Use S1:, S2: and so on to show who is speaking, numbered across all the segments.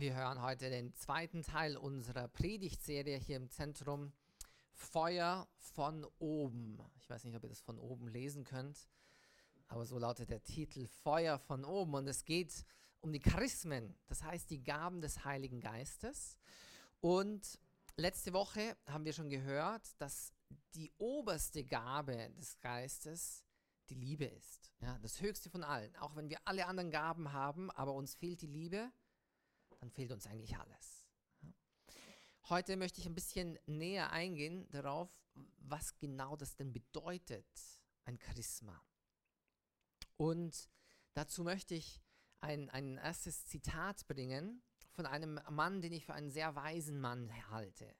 S1: Wir hören heute den zweiten Teil unserer Predigtserie hier im Zentrum Feuer von oben. Ich weiß nicht, ob ihr das von oben lesen könnt, aber so lautet der Titel Feuer von oben und es geht um die Charismen, das heißt die Gaben des Heiligen Geistes. Und letzte Woche haben wir schon gehört, dass die oberste Gabe des Geistes die Liebe ist. Ja, das höchste von allen. Auch wenn wir alle anderen Gaben haben, aber uns fehlt die Liebe, dann fehlt uns eigentlich alles. Heute möchte ich ein bisschen näher eingehen darauf, was genau das denn bedeutet, ein Charisma. Und dazu möchte ich ein, ein erstes Zitat bringen von einem Mann, den ich für einen sehr weisen Mann halte.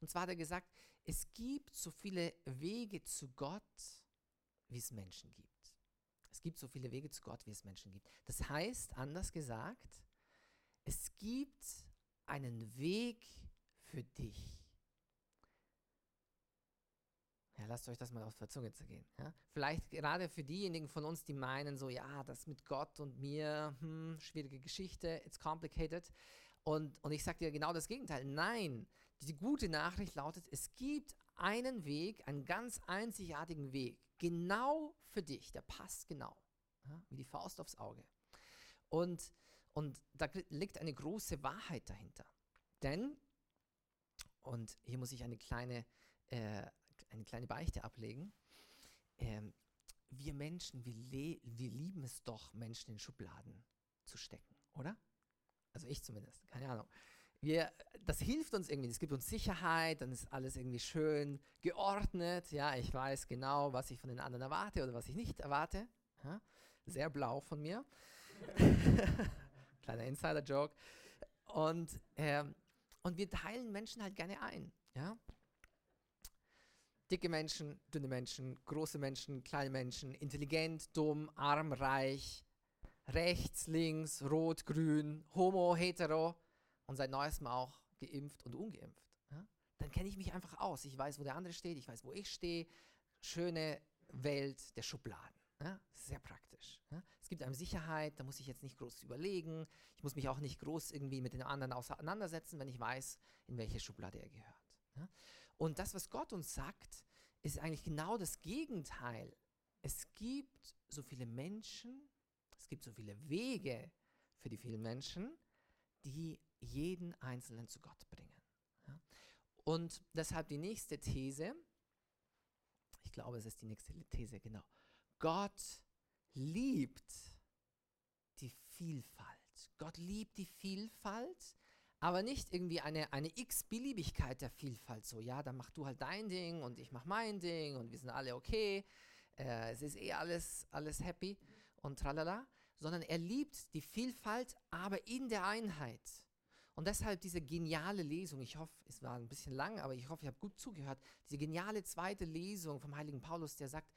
S1: Und zwar hat er gesagt, es gibt so viele Wege zu Gott, wie es Menschen gibt. Es gibt so viele Wege zu Gott, wie es Menschen gibt. Das heißt, anders gesagt, es gibt einen Weg für dich. Ja, lasst euch das mal auf der Zunge zergehen. Ja? Vielleicht gerade für diejenigen von uns, die meinen, so, ja, das mit Gott und mir, hm, schwierige Geschichte, it's complicated. Und, und ich sage dir genau das Gegenteil. Nein, die gute Nachricht lautet, es gibt einen Weg, einen ganz einzigartigen Weg, genau für dich, der passt genau, ja? wie die Faust aufs Auge. Und und da liegt eine große Wahrheit dahinter. Denn, und hier muss ich eine kleine, äh, eine kleine Beichte ablegen, äh, wir Menschen, wir, wir lieben es doch, Menschen in Schubladen zu stecken, oder? Also ich zumindest, keine Ahnung. Wir, das hilft uns irgendwie, es gibt uns Sicherheit, dann ist alles irgendwie schön geordnet. Ja, ich weiß genau, was ich von den anderen erwarte oder was ich nicht erwarte. Ja, sehr blau von mir. Kleiner Insider-Joke. Und, äh, und wir teilen Menschen halt gerne ein. Ja? Dicke Menschen, dünne Menschen, große Menschen, kleine Menschen, intelligent, dumm, arm, reich, rechts, links, rot, grün, homo, hetero und seit neuestem auch geimpft und ungeimpft. Ja? Dann kenne ich mich einfach aus. Ich weiß, wo der andere steht, ich weiß, wo ich stehe. Schöne Welt der Schubladen. Ja, sehr praktisch. Ja. Es gibt einem Sicherheit, da muss ich jetzt nicht groß überlegen. Ich muss mich auch nicht groß irgendwie mit den anderen auseinandersetzen, wenn ich weiß, in welche Schublade er gehört. Ja. Und das, was Gott uns sagt, ist eigentlich genau das Gegenteil. Es gibt so viele Menschen, es gibt so viele Wege für die vielen Menschen, die jeden Einzelnen zu Gott bringen. Und deshalb die nächste These, ich glaube, es ist die nächste These, genau. Gott liebt die Vielfalt. Gott liebt die Vielfalt, aber nicht irgendwie eine, eine X-Beliebigkeit der Vielfalt. So, ja, dann mach du halt dein Ding und ich mach mein Ding und wir sind alle okay. Äh, es ist eh alles, alles happy und tralala. Sondern er liebt die Vielfalt, aber in der Einheit. Und deshalb diese geniale Lesung, ich hoffe, es war ein bisschen lang, aber ich hoffe, ihr habt gut zugehört, diese geniale zweite Lesung vom heiligen Paulus, der sagt,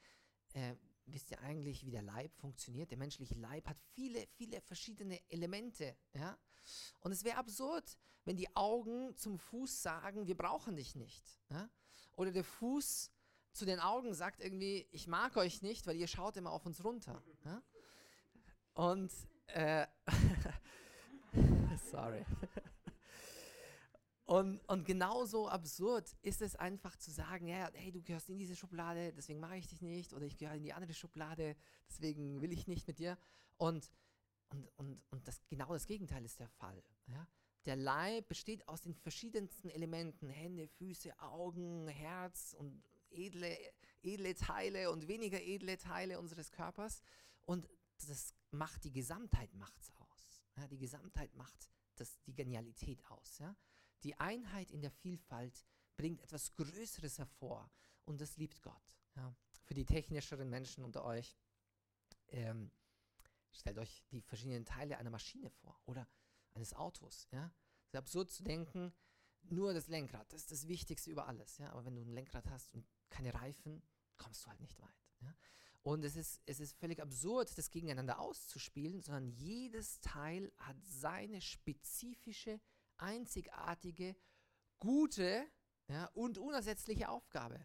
S1: äh, wisst ihr eigentlich, wie der Leib funktioniert? Der menschliche Leib hat viele, viele verschiedene Elemente. Ja? Und es wäre absurd, wenn die Augen zum Fuß sagen, wir brauchen dich nicht. Ja? Oder der Fuß zu den Augen sagt irgendwie, ich mag euch nicht, weil ihr schaut immer auf uns runter. Ja? Und, äh, sorry. Und, und genauso absurd ist es einfach zu sagen, ja, hey, du gehörst in diese Schublade, deswegen mache ich dich nicht, oder ich gehöre in die andere Schublade, deswegen will ich nicht mit dir. Und, und, und, und das, genau das Gegenteil ist der Fall. Ja? Der Leib besteht aus den verschiedensten Elementen, Hände, Füße, Augen, Herz und edle, edle Teile und weniger edle Teile unseres Körpers. Und das macht die Gesamtheit macht's aus. Ja? Die Gesamtheit macht das, die Genialität aus. Ja? Die Einheit in der Vielfalt bringt etwas Größeres hervor und das liebt Gott. Ja. Für die technischeren Menschen unter euch, ähm, stellt euch die verschiedenen Teile einer Maschine vor oder eines Autos. Ja. Es ist absurd zu denken, nur das Lenkrad, das ist das Wichtigste über alles. Ja. Aber wenn du ein Lenkrad hast und keine Reifen, kommst du halt nicht weit. Ja? Und es ist, es ist völlig absurd, das gegeneinander auszuspielen, sondern jedes Teil hat seine spezifische einzigartige, gute ja, und unersetzliche Aufgabe.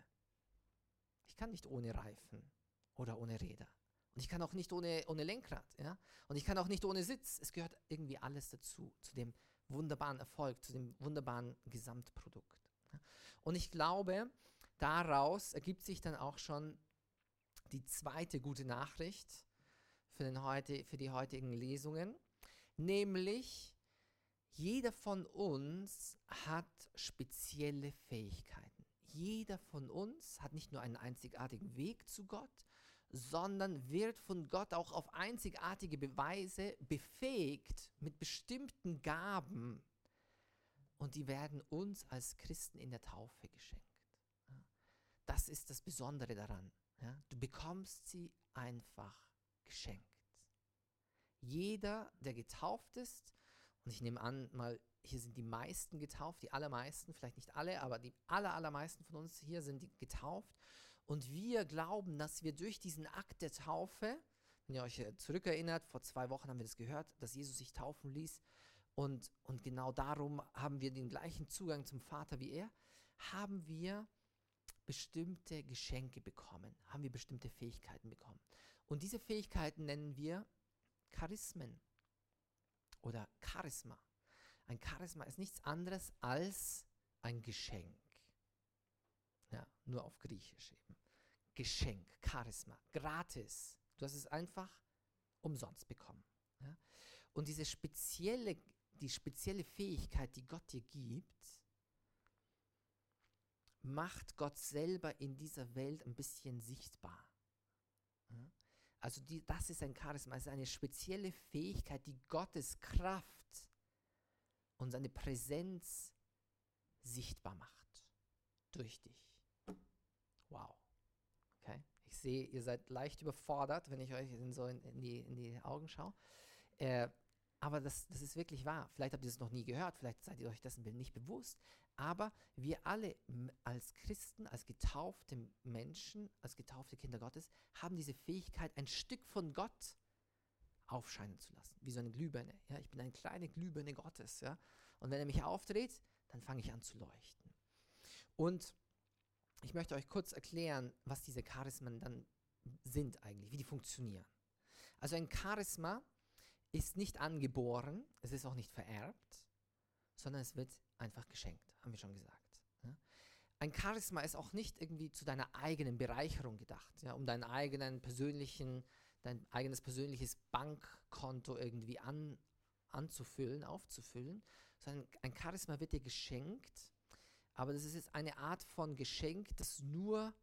S1: Ich kann nicht ohne Reifen oder ohne Räder. Und ich kann auch nicht ohne, ohne Lenkrad. Ja? Und ich kann auch nicht ohne Sitz. Es gehört irgendwie alles dazu, zu dem wunderbaren Erfolg, zu dem wunderbaren Gesamtprodukt. Und ich glaube, daraus ergibt sich dann auch schon die zweite gute Nachricht für, den heute, für die heutigen Lesungen, nämlich jeder von uns hat spezielle Fähigkeiten. Jeder von uns hat nicht nur einen einzigartigen Weg zu Gott, sondern wird von Gott auch auf einzigartige Beweise befähigt mit bestimmten Gaben. Und die werden uns als Christen in der Taufe geschenkt. Das ist das Besondere daran. Du bekommst sie einfach geschenkt. Jeder, der getauft ist, und ich nehme an, mal hier sind die meisten getauft, die allermeisten, vielleicht nicht alle, aber die aller, allermeisten von uns hier sind getauft. Und wir glauben, dass wir durch diesen Akt der Taufe, wenn ihr euch äh, zurückerinnert, vor zwei Wochen haben wir das gehört, dass Jesus sich taufen ließ. Und, und genau darum haben wir den gleichen Zugang zum Vater wie er, haben wir bestimmte Geschenke bekommen, haben wir bestimmte Fähigkeiten bekommen. Und diese Fähigkeiten nennen wir Charismen oder Charisma. Ein Charisma ist nichts anderes als ein Geschenk. Ja, nur auf Griechisch eben. Geschenk, Charisma, gratis. Du hast es einfach umsonst bekommen. Ja? Und diese spezielle, die spezielle Fähigkeit, die Gott dir gibt, macht Gott selber in dieser Welt ein bisschen sichtbar. Ja? Also die, das ist ein Charisma, es ist eine spezielle Fähigkeit, die Gottes Kraft und seine Präsenz sichtbar macht durch dich. Wow. Okay. Ich sehe, ihr seid leicht überfordert, wenn ich euch in so in, in, die, in die Augen schaue. Äh, aber das, das ist wirklich wahr. Vielleicht habt ihr es noch nie gehört, vielleicht seid ihr euch dessen nicht bewusst. Aber wir alle als Christen, als getaufte Menschen, als getaufte Kinder Gottes, haben diese Fähigkeit, ein Stück von Gott aufscheinen zu lassen. Wie so eine Glühbirne. Ja? Ich bin eine kleine Glühbirne Gottes. Ja? Und wenn er mich aufdreht, dann fange ich an zu leuchten. Und ich möchte euch kurz erklären, was diese Charismen dann sind eigentlich, wie die funktionieren. Also ein Charisma ist nicht angeboren, es ist auch nicht vererbt, sondern es wird einfach geschenkt, haben wir schon gesagt. Ja? Ein Charisma ist auch nicht irgendwie zu deiner eigenen Bereicherung gedacht, ja, um deinen eigenen persönlichen, dein eigenes persönliches Bankkonto irgendwie an, anzufüllen, aufzufüllen, sondern ein Charisma wird dir geschenkt aber das ist jetzt eine Art von Geschenk, das nur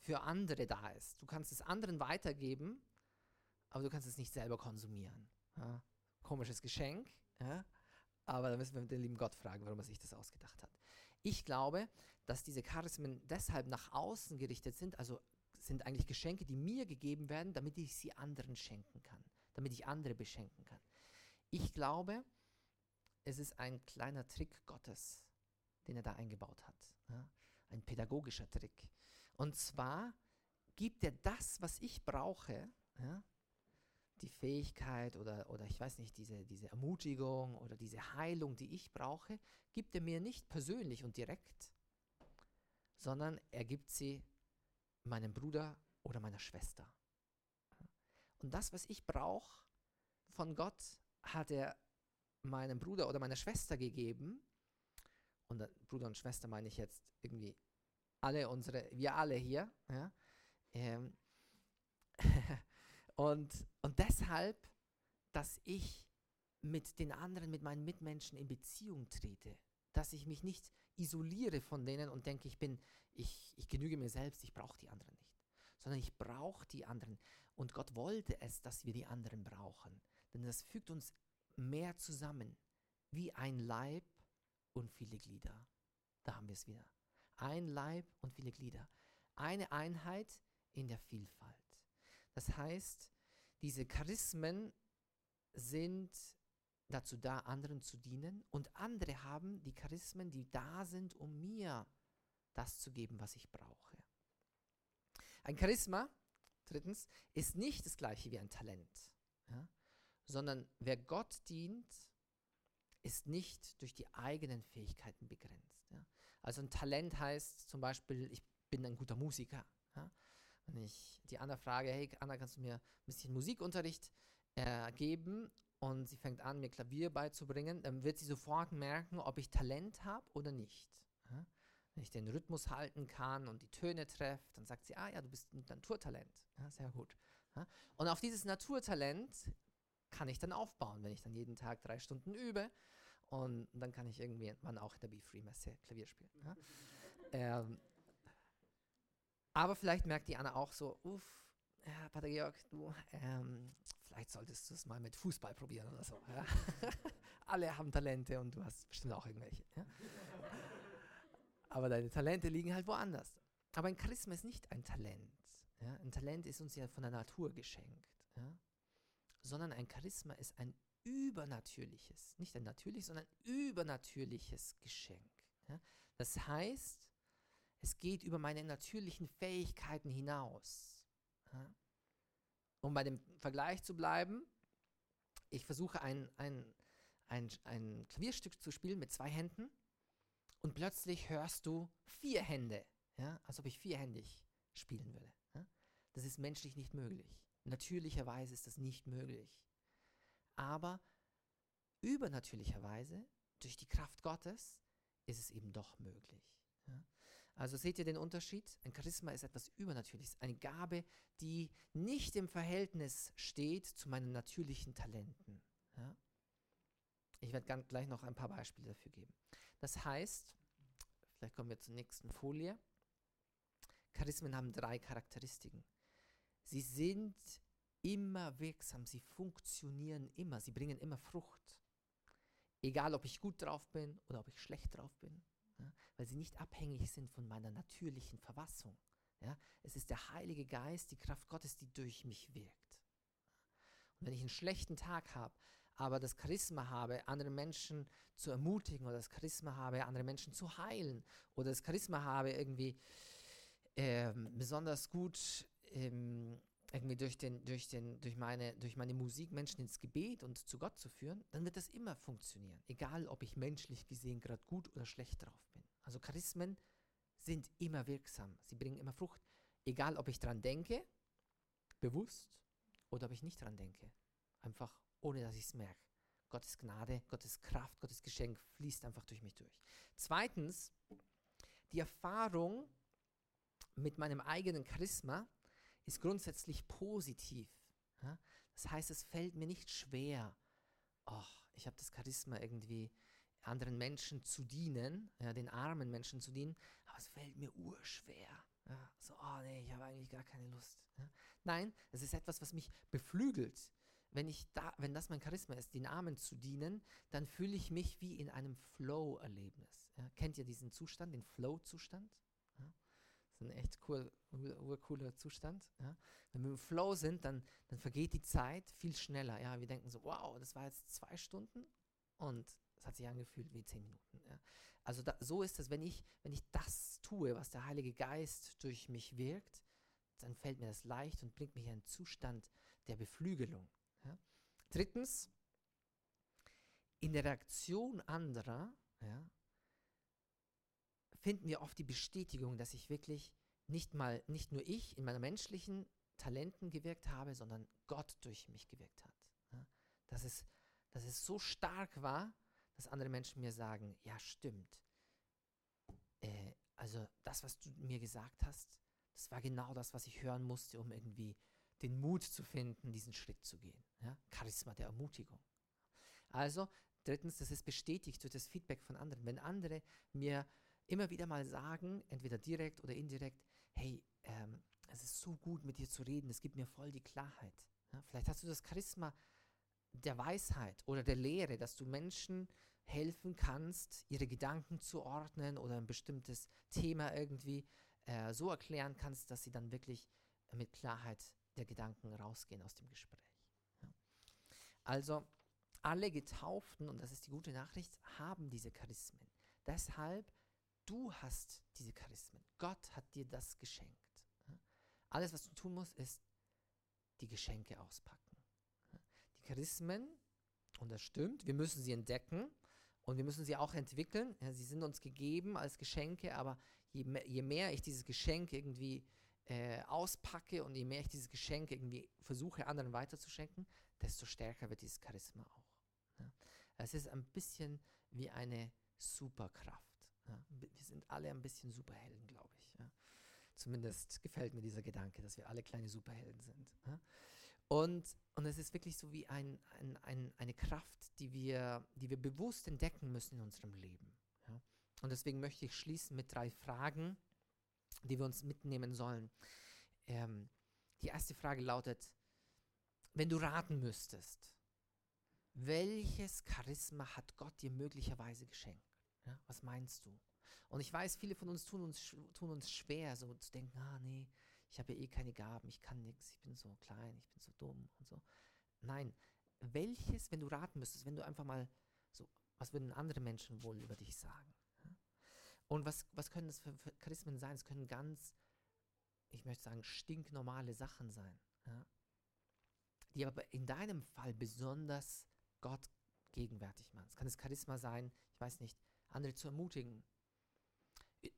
S1: für andere da ist. Du kannst es anderen weitergeben, aber du kannst es nicht selber konsumieren. Ja? Komisches Geschenk, ja? Aber da müssen wir den lieben Gott fragen, warum er sich das ausgedacht hat. Ich glaube, dass diese Charismen deshalb nach außen gerichtet sind, also sind eigentlich Geschenke, die mir gegeben werden, damit ich sie anderen schenken kann, damit ich andere beschenken kann. Ich glaube, es ist ein kleiner Trick Gottes, den er da eingebaut hat. Ja? Ein pädagogischer Trick. Und zwar gibt er das, was ich brauche, ja? Die Fähigkeit oder, oder ich weiß nicht, diese, diese Ermutigung oder diese Heilung, die ich brauche, gibt er mir nicht persönlich und direkt, sondern er gibt sie meinem Bruder oder meiner Schwester. Und das, was ich brauche von Gott, hat er meinem Bruder oder meiner Schwester gegeben und Bruder und Schwester meine ich jetzt irgendwie alle unsere, wir alle hier, ja, ähm, und, und deshalb, dass ich mit den anderen, mit meinen Mitmenschen in Beziehung trete, dass ich mich nicht isoliere von denen und denke, ich bin, ich, ich genüge mir selbst, ich brauche die anderen nicht, sondern ich brauche die anderen. Und Gott wollte es, dass wir die anderen brauchen, denn das fügt uns mehr zusammen, wie ein Leib und viele Glieder. Da haben wir es wieder. Ein Leib und viele Glieder. Eine Einheit in der Vielfalt. Das heißt, diese Charismen sind dazu da, anderen zu dienen und andere haben die Charismen, die da sind, um mir das zu geben, was ich brauche. Ein Charisma, drittens, ist nicht das gleiche wie ein Talent, ja? sondern wer Gott dient, ist nicht durch die eigenen Fähigkeiten begrenzt. Ja? Also ein Talent heißt zum Beispiel, ich bin ein guter Musiker. Wenn ich die Anna frage, hey Anna, kannst du mir ein bisschen Musikunterricht äh, geben? und sie fängt an, mir Klavier beizubringen, dann wird sie sofort merken, ob ich Talent habe oder nicht. Ja? Wenn ich den Rhythmus halten kann und die Töne treffe, dann sagt sie, ah ja, du bist ein Naturtalent. Ja, sehr gut. Ja? Und auf dieses Naturtalent kann ich dann aufbauen, wenn ich dann jeden Tag drei Stunden übe. Und dann kann ich irgendwann auch in der Be Free Messe Klavier spielen. Ähm, aber vielleicht merkt die Anna auch so, uff, ja, Pater Georg, du, ähm, vielleicht solltest du es mal mit Fußball probieren oder so. Ja? Alle haben Talente und du hast bestimmt auch irgendwelche. Ja? Aber deine Talente liegen halt woanders. Aber ein Charisma ist nicht ein Talent. Ja? Ein Talent ist uns ja von der Natur geschenkt. Ja? Sondern ein Charisma ist ein übernatürliches, nicht ein natürliches, sondern übernatürliches Geschenk. Ja? Das heißt, es geht über meine natürlichen Fähigkeiten hinaus. Ja? Um bei dem Vergleich zu bleiben, ich versuche ein, ein, ein, ein Klavierstück zu spielen mit zwei Händen und plötzlich hörst du vier Hände, ja? als ob ich vierhändig spielen würde. Ja? Das ist menschlich nicht möglich. Natürlicherweise ist das nicht möglich. Aber übernatürlicherweise, durch die Kraft Gottes, ist es eben doch möglich. Ja? Also seht ihr den Unterschied? Ein Charisma ist etwas Übernatürliches, eine Gabe, die nicht im Verhältnis steht zu meinen natürlichen Talenten. Ja? Ich werde gleich noch ein paar Beispiele dafür geben. Das heißt, vielleicht kommen wir zur nächsten Folie. Charismen haben drei Charakteristiken. Sie sind immer wirksam, sie funktionieren immer, sie bringen immer Frucht. Egal, ob ich gut drauf bin oder ob ich schlecht drauf bin ja, weil sie nicht abhängig sind von meiner natürlichen Verfassung. Ja. Es ist der Heilige Geist, die Kraft Gottes, die durch mich wirkt. Und wenn ich einen schlechten Tag habe, aber das Charisma habe, andere Menschen zu ermutigen oder das Charisma habe, andere Menschen zu heilen oder das Charisma habe, irgendwie ähm, besonders gut ähm, irgendwie durch, den, durch, den, durch, meine, durch meine Musik Menschen ins Gebet und zu Gott zu führen, dann wird das immer funktionieren. Egal, ob ich menschlich gesehen gerade gut oder schlecht drauf. Also Charismen sind immer wirksam. Sie bringen immer Frucht. Egal, ob ich dran denke, bewusst, oder ob ich nicht dran denke. Einfach, ohne dass ich es merke. Gottes Gnade, Gottes Kraft, Gottes Geschenk fließt einfach durch mich durch. Zweitens, die Erfahrung mit meinem eigenen Charisma ist grundsätzlich positiv. Das heißt, es fällt mir nicht schwer, oh, ich habe das Charisma irgendwie anderen Menschen zu dienen, ja, den armen Menschen zu dienen, aber es fällt mir urschwer. Ja, so, oh nee, ich habe eigentlich gar keine Lust. Ja. Nein, es ist etwas, was mich beflügelt. Wenn, ich da, wenn das mein Charisma ist, den Armen zu dienen, dann fühle ich mich wie in einem Flow-Erlebnis. Ja. Kennt ihr diesen Zustand, den Flow-Zustand? ist ein echt cool, cooler Zustand. Ja. Wenn wir im Flow sind, dann, dann vergeht die Zeit viel schneller. Ja. Wir denken so, wow, das war jetzt zwei Stunden und es hat sich angefühlt wie zehn Minuten. Ja. Also da, so ist es, wenn ich, wenn ich das tue, was der Heilige Geist durch mich wirkt, dann fällt mir das leicht und bringt mich in einen Zustand der Beflügelung. Ja. Drittens, in der Reaktion anderer ja, finden wir oft die Bestätigung, dass ich wirklich nicht mal, nicht nur ich in meiner menschlichen Talenten gewirkt habe, sondern Gott durch mich gewirkt hat. Ja? Dass, es, dass es so stark war, dass andere Menschen mir sagen, ja stimmt. Äh, also das, was du mir gesagt hast, das war genau das, was ich hören musste, um irgendwie den Mut zu finden, diesen Schritt zu gehen. Ja? Charisma der Ermutigung. Also, drittens, das ist bestätigt durch das Feedback von anderen. Wenn andere mir immer wieder mal sagen, entweder direkt oder indirekt, hey, ähm, es ist so gut mit dir zu reden, es gibt mir voll die Klarheit. Ja, vielleicht hast du das Charisma der Weisheit oder der Lehre, dass du Menschen helfen kannst, ihre Gedanken zu ordnen oder ein bestimmtes Thema irgendwie äh, so erklären kannst, dass sie dann wirklich mit Klarheit der Gedanken rausgehen aus dem Gespräch. Also alle Getauften, und das ist die gute Nachricht, haben diese Charismen. Deshalb Du hast diese Charismen. Gott hat dir das geschenkt. Alles, was du tun musst, ist die Geschenke auspacken. Charismen, und das stimmt, wir müssen sie entdecken und wir müssen sie auch entwickeln. sie sind uns gegeben als Geschenke, aber je mehr, je mehr ich dieses Geschenk irgendwie äh, auspacke und je mehr ich dieses Geschenk irgendwie versuche, anderen weiterzuschenken, desto stärker wird dieses Charisma auch. Ja. Es ist ein bisschen wie eine Superkraft. Ja. Wir sind alle ein bisschen Superhelden, glaube ich. Ja. Zumindest gefällt mir dieser Gedanke, dass wir alle kleine Superhelden sind. Und, und es ist wirklich so wie ein, ein, ein, eine Kraft, die wir, die wir bewusst entdecken müssen in unserem Leben. Und deswegen möchte ich schließen mit drei Fragen, die wir uns mitnehmen sollen. Ähm, die erste Frage lautet, wenn du raten müsstest, welches Charisma hat Gott dir möglicherweise geschenkt? Ja, was meinst du? Und ich weiß, viele von uns tun uns, tun uns schwer, so zu denken, ah nee, ich habe ja eh keine Gaben, ich kann nichts, ich bin so klein, ich bin so dumm und so. Nein, welches, wenn du raten müsstest, wenn du einfach mal so, was würden andere Menschen wohl über dich sagen? Und was, was können das für, für Charismen sein? Es können ganz, ich möchte sagen, stinknormale Sachen sein, ja? die aber in deinem Fall besonders Gott gegenwärtig machen. Es kann das Charisma sein, ich weiß nicht, andere zu ermutigen.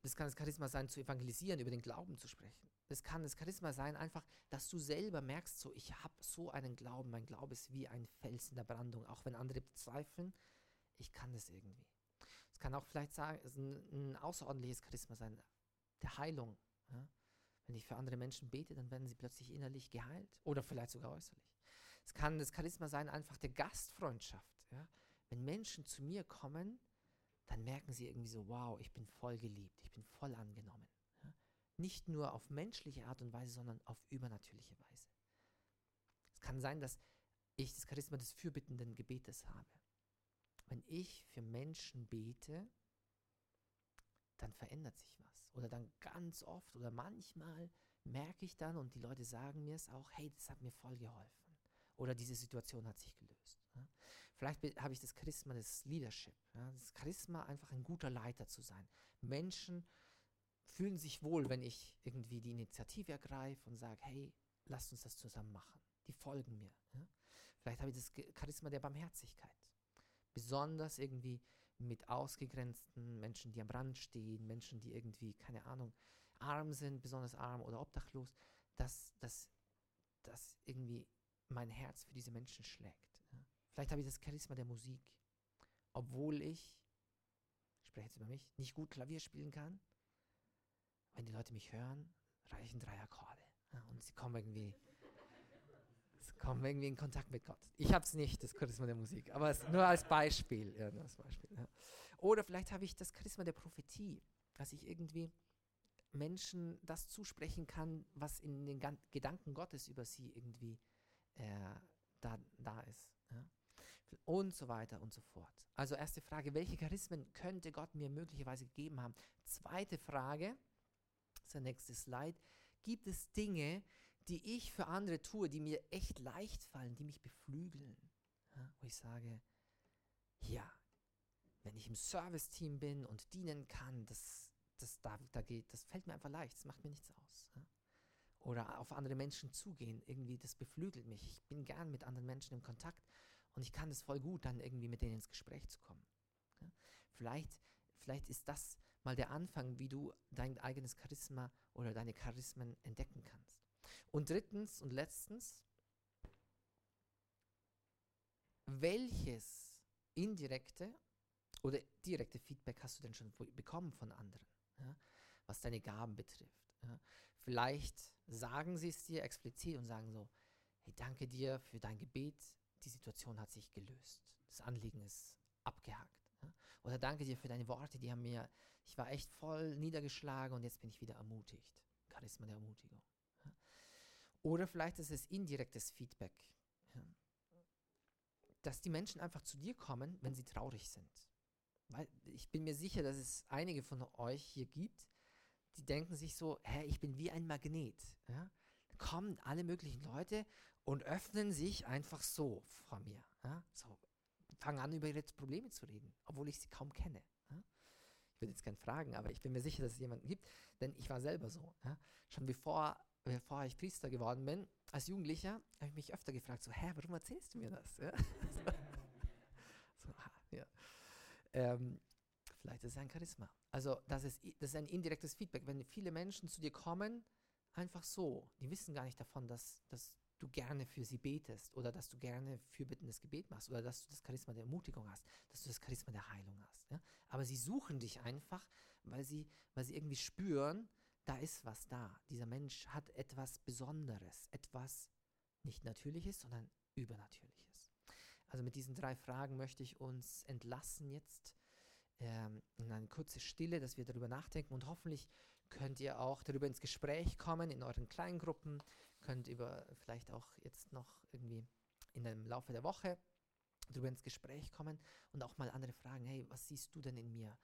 S1: Es kann das Charisma sein, zu evangelisieren, über den Glauben zu sprechen. Es kann das Charisma sein, einfach, dass du selber merkst, so, ich habe so einen Glauben, mein Glaube ist wie ein Fels in der Brandung, auch wenn andere bezweifeln, ich kann das irgendwie kann auch vielleicht sagen, es ein, ein außerordentliches Charisma sein, der Heilung. Ja? Wenn ich für andere Menschen bete, dann werden sie plötzlich innerlich geheilt oder vielleicht sogar äußerlich. Es kann das Charisma sein, einfach der Gastfreundschaft. Ja? Wenn Menschen zu mir kommen, dann merken sie irgendwie so, wow, ich bin voll geliebt, ich bin voll angenommen. Nicht nur auf menschliche Art und Weise, sondern auf übernatürliche Weise. Es kann sein, dass ich das Charisma des fürbittenden Gebetes habe wenn ich für Menschen bete, dann verändert sich was. Oder dann ganz oft oder manchmal merke ich dann und die Leute sagen mir es auch, hey, das hat mir voll geholfen. Oder diese Situation hat sich gelöst. Vielleicht habe ich das Charisma des Leadership. Das Charisma, einfach ein guter Leiter zu sein. Menschen fühlen sich wohl, wenn ich irgendwie die Initiative ergreife und sage, hey, lasst uns das zusammen machen. Die folgen mir. Ja. Vielleicht habe ich das Charisma der Barmherzigkeit besonders irgendwie mit ausgegrenzten Menschen, die am Rand stehen, Menschen, die irgendwie, keine Ahnung, arm sind, besonders arm oder obdachlos, dass, dass, dass irgendwie mein Herz für diese Menschen schlägt. Ja. Vielleicht habe ich das Charisma der Musik, obwohl ich, ich spreche jetzt über mich, nicht gut Klavier spielen kann. Wenn die Leute mich hören, reichen drei Akkorde. Und sie kommen irgendwie kommen irgendwie in Kontakt mit Gott. Ich habe es nicht, das Charisma der Musik, aber nur als Beispiel. Ja, nur als Beispiel ja. Oder vielleicht habe ich das Charisma der Prophetie, dass ich irgendwie Menschen das zusprechen kann, was in den Gan Gedanken Gottes über sie irgendwie äh, da, da ist. Ja. Und so weiter und so fort. Also erste Frage, welche Charismen könnte Gott mir möglicherweise gegeben haben? Zweite Frage, der nächste Slide. Gibt es Dinge, die ich für andere tue, die mir echt leicht fallen, die mich beflügeln. Ja, wo ich sage, ja, wenn ich im Service-Team bin und dienen kann, das, das, da, da geht, das fällt mir einfach leicht, das macht mir nichts aus. Ja. Oder auf andere Menschen zugehen, irgendwie, das beflügelt mich. Ich bin gern mit anderen Menschen im Kontakt und ich kann es voll gut, dann irgendwie mit denen ins Gespräch zu kommen. Ja. Vielleicht, vielleicht ist das mal der Anfang, wie du dein eigenes Charisma oder deine Charismen entdecken kannst. Und drittens und letztens, welches indirekte oder direkte Feedback hast du denn schon bekommen von anderen, ja, was deine Gaben betrifft? Ja? Vielleicht sagen sie es dir explizit und sagen so, hey, danke dir für dein Gebet, die Situation hat sich gelöst, das Anliegen ist abgehakt. Ja? Oder danke dir für deine Worte, die haben mir, ich war echt voll niedergeschlagen und jetzt bin ich wieder ermutigt. Charisma der Ermutigung. Oder vielleicht ist es indirektes Feedback. Dass die Menschen einfach zu dir kommen, wenn sie traurig sind. Weil ich bin mir sicher, dass es einige von euch hier gibt, die denken sich so, hä, ich bin wie ein Magnet. Ja? kommen alle möglichen Leute und öffnen sich einfach so vor mir. Ja? So, fangen an, über ihre Probleme zu reden, obwohl ich sie kaum kenne. Will jetzt gerne fragen, aber ich bin mir sicher, dass es jemanden gibt, denn ich war selber so. Ja? Schon bevor bevor ich Priester geworden bin, als Jugendlicher, habe ich mich öfter gefragt, so, hä, warum erzählst du mir das? Ja? so, ja. Ähm, vielleicht ist es ein Charisma. Also das ist, das ist ein indirektes Feedback. Wenn viele Menschen zu dir kommen, einfach so. Die wissen gar nicht davon, dass, dass du gerne für sie betest oder dass du gerne fürbittendes Gebet machst oder dass du das Charisma der Ermutigung hast, dass du das Charisma der Heilung hast. Ja? Aber sie suchen dich einfach, weil sie, weil sie irgendwie spüren, da ist was da. Dieser Mensch hat etwas Besonderes, etwas nicht Natürliches, sondern Übernatürliches. Also mit diesen drei Fragen möchte ich uns entlassen jetzt ähm, in eine kurze Stille, dass wir darüber nachdenken und hoffentlich könnt ihr auch darüber ins Gespräch kommen in euren Kleingruppen, könnt über vielleicht auch jetzt noch irgendwie in dem Laufe der Woche darüber ins Gespräch kommen und auch mal andere fragen, hey, was siehst du denn in mir?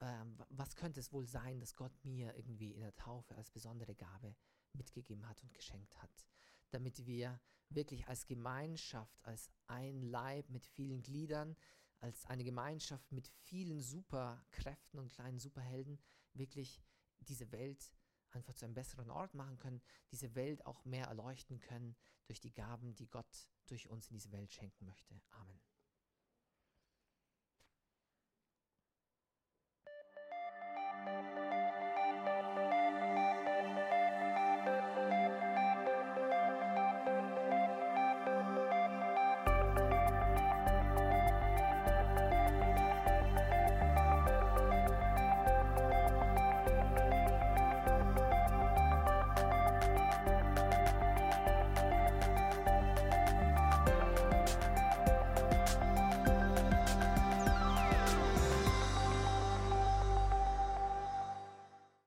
S1: Ähm, was könnte es wohl sein, dass Gott mir irgendwie in der Taufe als besondere Gabe mitgegeben hat und geschenkt hat? Damit wir wirklich als Gemeinschaft, als ein Leib mit vielen Gliedern, als eine Gemeinschaft mit vielen Superkräften und kleinen Superhelden wirklich diese Welt einfach zu einem besseren Ort machen können, diese Welt auch mehr erleuchten können durch die Gaben, die Gott durch uns in diese Welt schenken möchte. Amen.